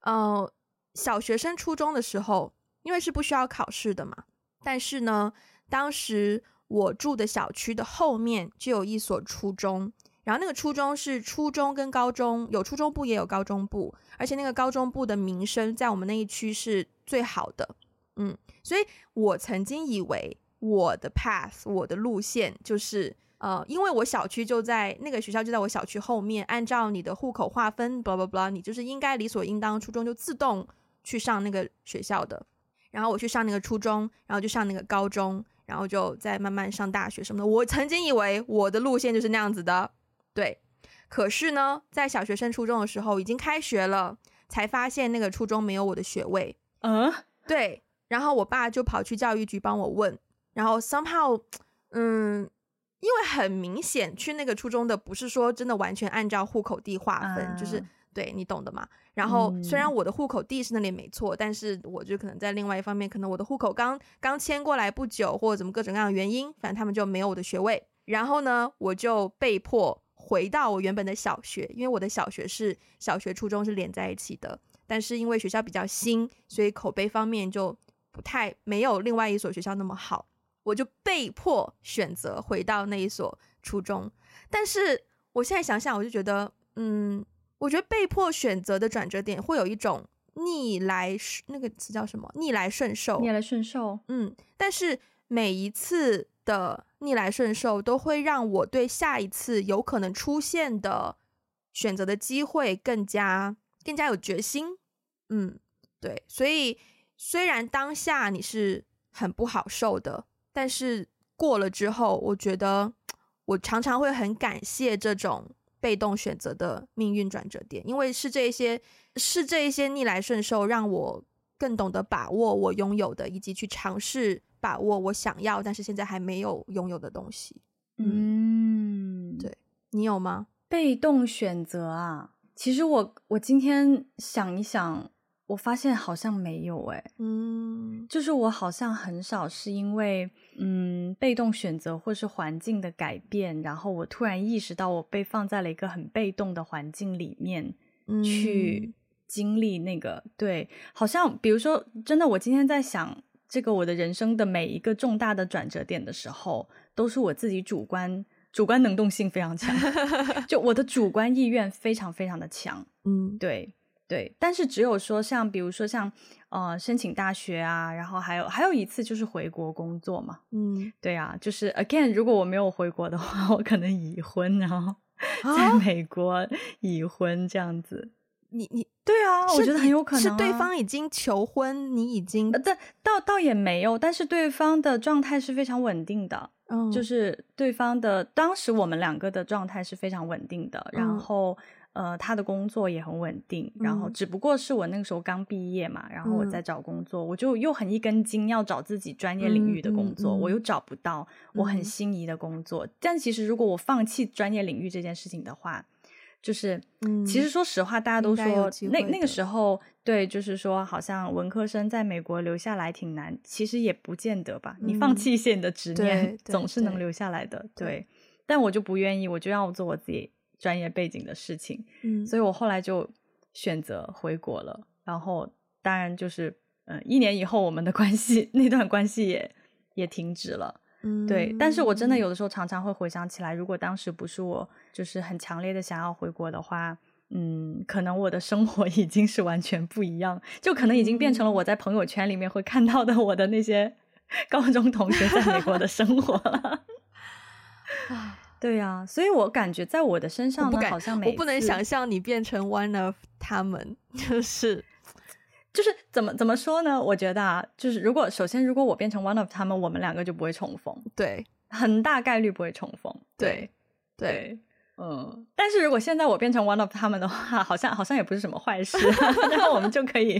呃，小学生初中的时候，因为是不需要考试的嘛，但是呢，当时我住的小区的后面就有一所初中，然后那个初中是初中跟高中，有初中部也有高中部，而且那个高中部的名声在我们那一区是最好的。嗯，所以我曾经以为。我的 path，我的路线就是，呃，因为我小区就在那个学校就在我小区后面，按照你的户口划分，blah blah blah，你就是应该理所应当，初中就自动去上那个学校的。然后我去上那个初中，然后就上那个高中，然后就再慢慢上大学什么的。我曾经以为我的路线就是那样子的，对。可是呢，在小学升初中的时候，已经开学了，才发现那个初中没有我的学位。嗯，对。然后我爸就跑去教育局帮我问。然后 somehow，嗯，因为很明显去那个初中的不是说真的完全按照户口地划分，嗯、就是对你懂的嘛。然后虽然我的户口地是那里没错，嗯、但是我就可能在另外一方面，可能我的户口刚刚迁过来不久，或者怎么各种各样的原因，反正他们就没有我的学位。然后呢，我就被迫回到我原本的小学，因为我的小学是小学初中是连在一起的，但是因为学校比较新，所以口碑方面就不太没有另外一所学校那么好。我就被迫选择回到那一所初中，但是我现在想想，我就觉得，嗯，我觉得被迫选择的转折点会有一种逆来，那个词叫什么？逆来顺受。逆来顺受。嗯，但是每一次的逆来顺受都会让我对下一次有可能出现的选择的机会更加更加有决心。嗯，对，所以虽然当下你是很不好受的。但是过了之后，我觉得我常常会很感谢这种被动选择的命运转折点，因为是这些是这一些逆来顺受，让我更懂得把握我拥有的，以及去尝试把握我想要但是现在还没有拥有的东西。嗯，嗯对，你有吗？被动选择啊，其实我我今天想一想。我发现好像没有诶，嗯，就是我好像很少是因为嗯被动选择或是环境的改变，然后我突然意识到我被放在了一个很被动的环境里面去经历那个，嗯，对，好像比如说真的，我今天在想这个我的人生的每一个重大的转折点的时候，都是我自己主观主观能动性非常强，就我的主观意愿非常非常的强，嗯，对。对，但是只有说像比如说像呃申请大学啊，然后还有还有一次就是回国工作嘛，嗯，对啊，就是 again 如果我没有回国的话，我可能已婚，然后 在美国已婚这样子。你你对啊，我觉得很有可能、啊、是对。方已经求婚，你已经，但倒倒也没有，但是对方的状态是非常稳定的，嗯，就是对方的当时我们两个的状态是非常稳定的，嗯、然后呃他的工作也很稳定，嗯、然后只不过是我那个时候刚毕业嘛，然后我在找工作，嗯、我就又很一根筋要找自己专业领域的工作，我又。找不到我很心仪的工作，嗯、但其实如果我放弃专业领域这件事情的话。就是，嗯，其实说实话，大家都说那那个时候，对，就是说，好像文科生在美国留下来挺难，其实也不见得吧。嗯、你放弃一些你的执念，总是能留下来的。对，但我就不愿意，我就要做我自己专业背景的事情。嗯，所以我后来就选择回国了。然后，当然就是，嗯，一年以后，我们的关系 那段关系也也停止了。对，但是我真的有的时候常常会回想起来，如果当时不是我就是很强烈的想要回国的话，嗯，可能我的生活 已经是完全不一样，就可能已经变成了我在朋友圈里面会看到的我的那些 高中同学在美国的生活了。对呀、啊，所以我感觉在我的身上呢，好像没，我不能想象你变成 one of 他们，就是。就是怎么怎么说呢？我觉得啊，就是如果首先如果我变成 one of 他们，我们两个就不会重逢，对，很大概率不会重逢，对，对，对，嗯。但是如果现在我变成 one of 他们的话，好像好像也不是什么坏事，然后我们就可以，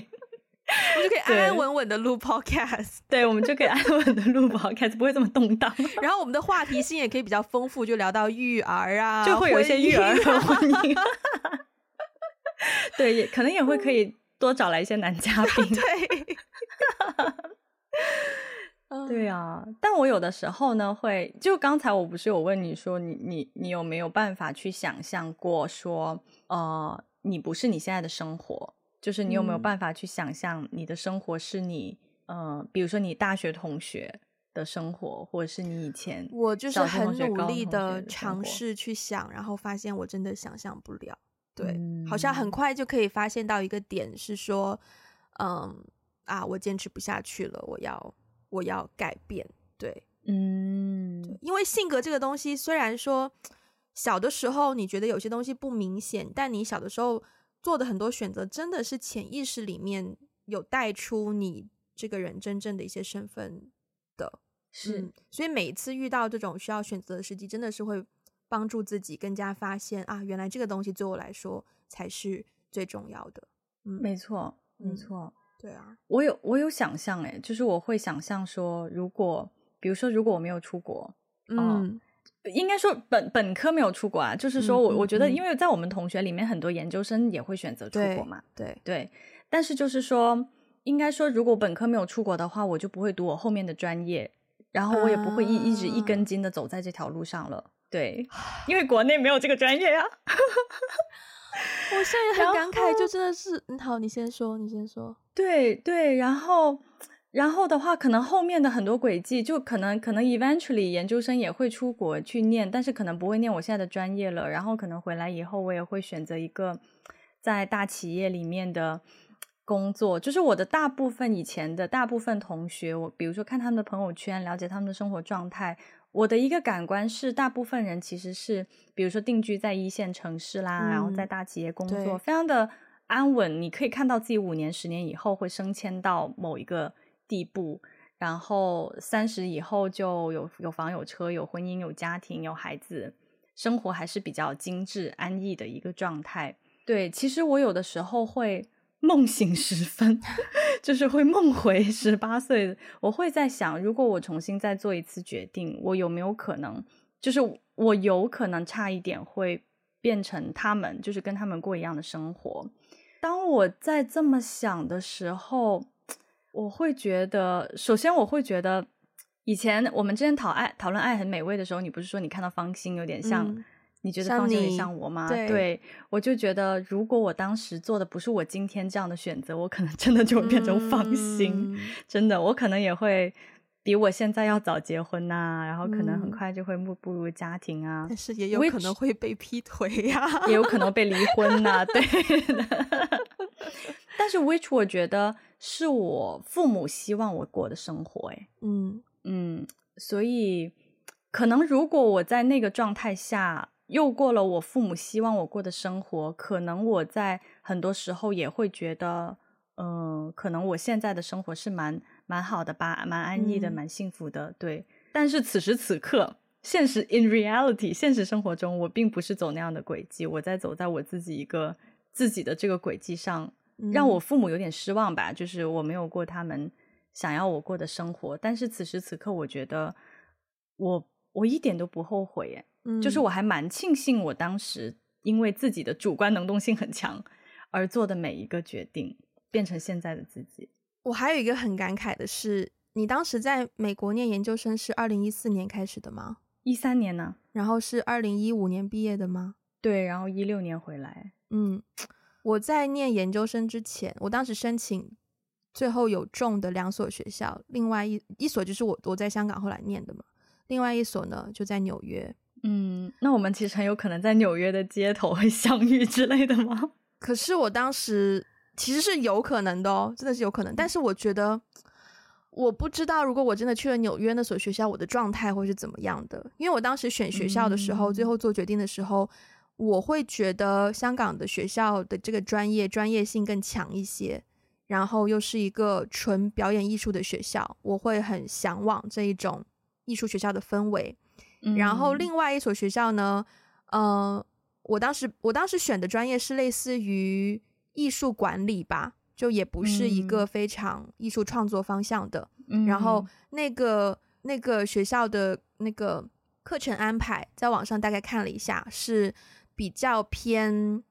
我们就可以安安稳稳的录 podcast，对，我们就可以安稳的录 podcast，不会这么动荡。然后我们的话题性也可以比较丰富，就聊到育儿啊，就会有一些育儿和婚姻 对，也可能也会可以。多找来一些男嘉 宾，对，对啊。但我有的时候呢，会就刚才我不是有问你说，你你你有没有办法去想象过说，呃，你不是你现在的生活，就是你有没有办法去想象你的生活是你，呃，比如说你大学同学的生活，或者是你以前，我就是很努力的尝试去想，然后发现我真的想象不了。对，嗯、好像很快就可以发现到一个点，是说，嗯啊，我坚持不下去了，我要我要改变。对，嗯，因为性格这个东西，虽然说小的时候你觉得有些东西不明显，但你小的时候做的很多选择，真的是潜意识里面有带出你这个人真正的一些身份的。是、嗯，所以每一次遇到这种需要选择的时机，真的是会。帮助自己更加发现啊，原来这个东西对我来说才是最重要的。嗯，没错，没错，嗯，对啊，我有我有想象，诶，就是我会想象说，如果比如说，如果我没有出国，嗯，呃，应该说本本科没有出国啊，就是说我，嗯，我觉得，因为在我们同学里面，很多研究生也会选择出国嘛，对对，对，但是就是说，应该说，如果本科没有出国的话，我就不会读我后面的专业，然后我也不会一一直一根筋的走在这条路上了。对，因为国内没有这个专业啊。我现在也很感慨，就真的是，嗯，好，你先说，你先说。对对，然后，然后的话，可能后面的很多轨迹，就可能可能 eventually 研究生也会出国去念，但是可能不会念我现在的专业了。然后可能回来以后，我也会选择一个在大企业里面的工作。就是我的大部分以前的大部分同学，我比如说看他们的朋友圈，了解他们的生活状态。我的一个感官是，大部分人其实是，比如说定居在一线城市啦，嗯、然后在大企业工作，非常的安稳。你可以看到自己五年、十年以后会升迁到某一个地步，然后三十以后就有有房有车、有婚姻、有家庭、有孩子，生活还是比较精致安逸的一个状态。对，其实我有的时候会。梦醒时分，就是会梦回十八岁。我会在想，如果我重新再做一次决定，我有没有可能，就是我有可能差一点会变成他们，就是跟他们过一样的生活。当我在这么想的时候，我会觉得，首先我会觉得，以前我们之前讨爱讨论爱很美味的时候，你不是说你看到方心有点像。你觉得方心也像我吗？对，对，我就觉得，如果我当时做的不是我今天这样的选择，我可能真的就会变成方心。嗯、真的，我可能也会比我现在要早结婚呐、啊，然后可能很快就会步步入家庭啊。但是也有可能会被劈腿呀、啊，也有可能被离婚呐、啊。对，但是 which 我觉得是我父母希望我过的生活，哎，嗯嗯，所以可能如果我在那个状态下又过了我父母希望我过的生活，可能我在很多时候也会觉得，嗯、呃，可能我现在的生活是蛮蛮好的吧，蛮安逸的，蛮幸福的，对。但是此时此刻。现实 in reality，现实生活中，我并不是走那样的轨迹，我在走在我自己一个自己的这个轨迹上，让我父母有点失望吧。就是我没有过他们想要我过的生活，但是此时此刻，我觉得我我一点都不后悔耶。嗯，就是我还蛮庆幸我当时因为自己的主观能动性很强而做的每一个决定，变成现在的自己。我还有一个很感慨的是，你当时在美国念研究生是二零一四年开始的吗？一三年呢，然后是二零一五年毕业的吗？对，然后一六年回来。嗯，我在念研究生之前，我当时申请最后有中的两所学校，另外一一所就是我我在香港后来念的嘛，另外一所呢就在纽约。嗯，那我们其实很有可能在纽约的街头会 相遇之类的吗？可是我当时其实是有可能的哦，真的是有可能，但是我觉得。我不知道，如果我真的去了纽约那所学校，我的状态会是怎么样的？因为我当时选学校的时候，嗯、最后做决定的时候，我会觉得香港的学校的这个专业专业性更强一些，然后又是一个纯表演艺术的学校，我会很向往这一种艺术学校的氛围。嗯、然后另外一所学校呢，呃，我当时我当时选的专业是类似于艺术管理吧。就也不是一个非常艺术创作方向的，嗯、然后那个那个学校的那个课程安排，在网上大概看了一下，是比较偏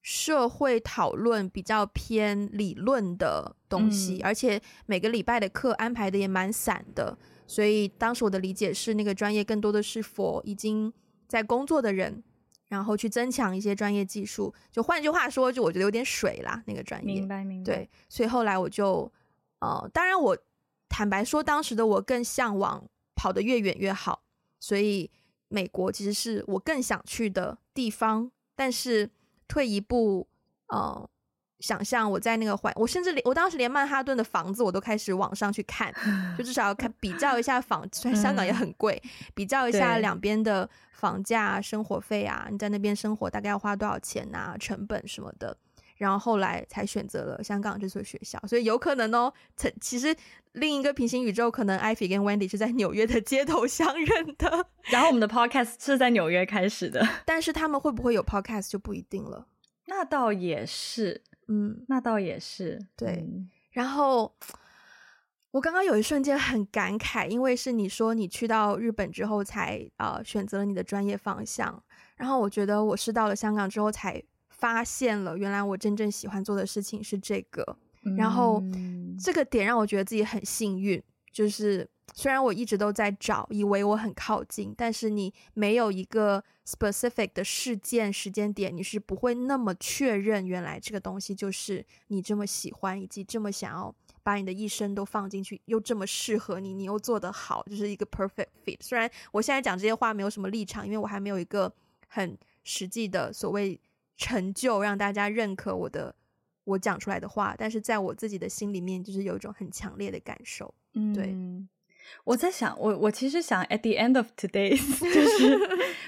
社会讨论、比较偏理论的东西，嗯、而且每个礼拜的课安排的也蛮散的，所以当时我的理解是，那个专业更多的是 for 已经在工作的人。然后去增强一些专业技术，就换句话说，就我觉得有点水啦，那个专业。明白，明白。对，所以后来我就，呃，当然我坦白说，当时的我更向往跑得越远越好，所以美国其实是我更想去的地方。但是退一步，呃。想象我在那个环，我甚至连我当时连曼哈顿的房子我都开始网上去看，就至少要看比较一下房，虽然香港也很贵，比较一下两边的房价、生活费啊，你在那边生活大概要花多少钱啊，成本什么的，然后后来才选择了香港这所学校，所以有可能哦，其实另一个平行宇宙可能 Ivy 跟 Wendy 是在纽约的街头相认的，然后我们的 Podcast 是在纽约开始的，但是他们会不会有 Podcast 就不一定了，那倒也是。嗯，那倒也是对。然后我刚刚有一瞬间很感慨，因为是你说你去到日本之后才啊、呃、选择了你的专业方向，然后我觉得我是到了香港之后才发现了，原来我真正喜欢做的事情是这个。然后这个点让我觉得自己很幸运，就是。虽然我一直都在找，以为我很靠近，但是你没有一个 specific 的事件时间点，你是不会那么确认原来这个东西就是你这么喜欢，以及这么想要把你的一生都放进去，又这么适合你，你又做得好，就是一个 perfect fit。虽然我现在讲这些话没有什么立场，因为我还没有一个很实际的所谓成就让大家认可我的我讲出来的话，但是在我自己的心里面，就是有一种很强烈的感受，嗯，对。我在想，我我其实想，at the end of today，就 是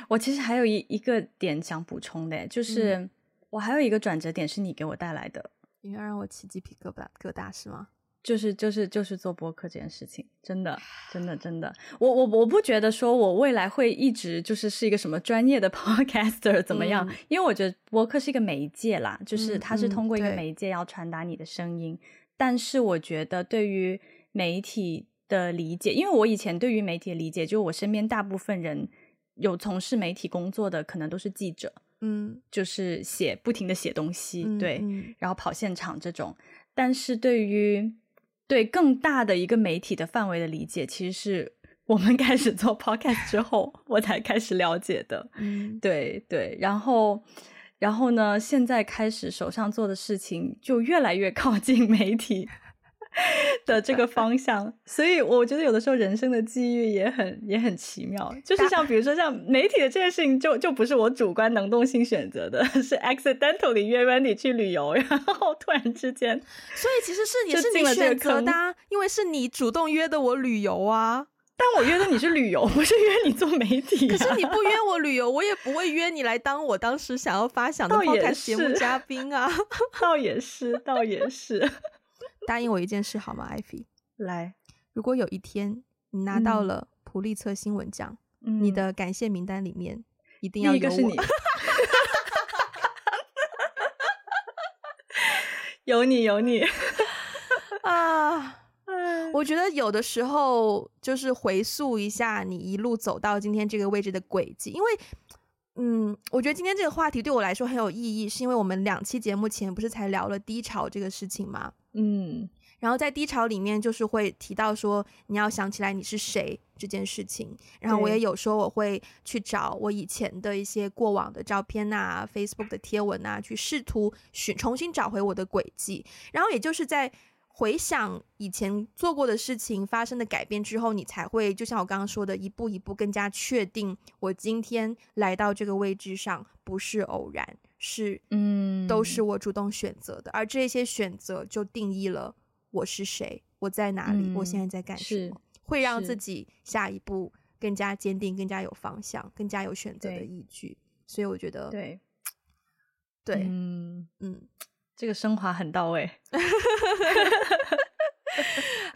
我其实还有一一个点想补充的，就是、嗯、我还有一个转折点是你给我带来的，你要让我起鸡皮疙瘩疙瘩是吗？就是就是就是做播客这件事情，真的真的真的，我我我不觉得说我未来会一直就是是一个什么专业的 podcaster 怎么样，嗯、因为我觉得播客是一个媒介啦，就是它是通过一个媒介要传达你的声音，嗯嗯、但是我觉得对于媒体。的理解，因为我以前对于媒体的理解，就我身边大部分人有从事媒体工作的，可能都是记者，嗯，就是写不停的写东西，嗯、对，嗯、然后跑现场这种。但是对于对更大的一个媒体的范围的理解，其实是我们 开始做 podcast 之后，我才开始了解的，嗯，对对。然后，然后呢，现在开始手上做的事情就越来越靠近 媒体。的这个方向，所以我觉得有的时候人生的际遇也很也很奇妙，就是像比如说像媒体的这件事情就，就就不是我主观能动性选择的，是 accidentally 约 Wendy 去旅游，然后突然之间，所以其实是也是你选择的啊，因为是你主动约的我旅游啊。但我约的你是旅游，不是约你做媒体啊。可是你不约我旅游，我也不会约你来当我当时想要发想的 podcast 节目嘉宾啊。倒也是，倒也是。答应我一件事好吗，艾菲？来，如果有一天你拿到了普利策新闻奖，嗯，你的感谢名单里面一定要有我。是你 有你，有你 啊。我觉得有的时候就是回溯一下你一路走到今天这个位置的轨迹，因为，嗯，我觉得今天这个话题对我来说很有意义，是因为我们两期节目前不是才聊了低潮这个事情吗？嗯，然后在低潮里面就是会提到说你要想起来你是谁这件事情，然后我也有说我会去找我以前的一些过往的照片啊、Facebook 的贴文啊，去试图寻重新找回我的轨迹，然后也就是在。回想以前做过的事情发生的改变之后，你才会就像我刚刚说的，一步一步更加确定，我今天来到这个位置上不是偶然，是嗯，都是我主动选择的，而这些选择就定义了我是谁，我在哪里，嗯、我现在在干什么，会让自己下一步更加坚定，更加有方向，更加有选择的依据。所以我觉得，对，对，嗯嗯。这个升华很到位。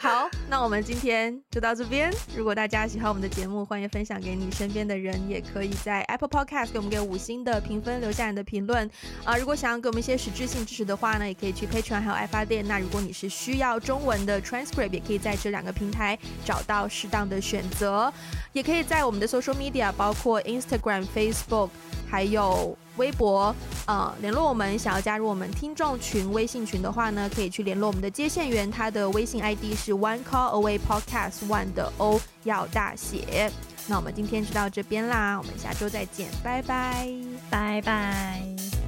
好，那我们今天就到这边。如果大家喜欢我们的节目，欢迎分享给你身边的人，也可以在 Apple Podcast 给我们给五星的评分，留下你的评论啊。如果想要给我们一些实质性支持的话呢，也可以去 Patreon 还有爱发电。那如果你是需要中文的 transcript，也可以在这两个平台找到适当的选择。也可以在我们的 social media，包括 Instagram、Facebook。还有微博，呃，联络我们，想要加入我们听众群微信群的话呢，可以去联络我们的接线员，他的微信 ID 是 One Call Away Podcast One 的 O 要大写。那我们今天就到这边啦，我们下周再见，拜拜，拜拜。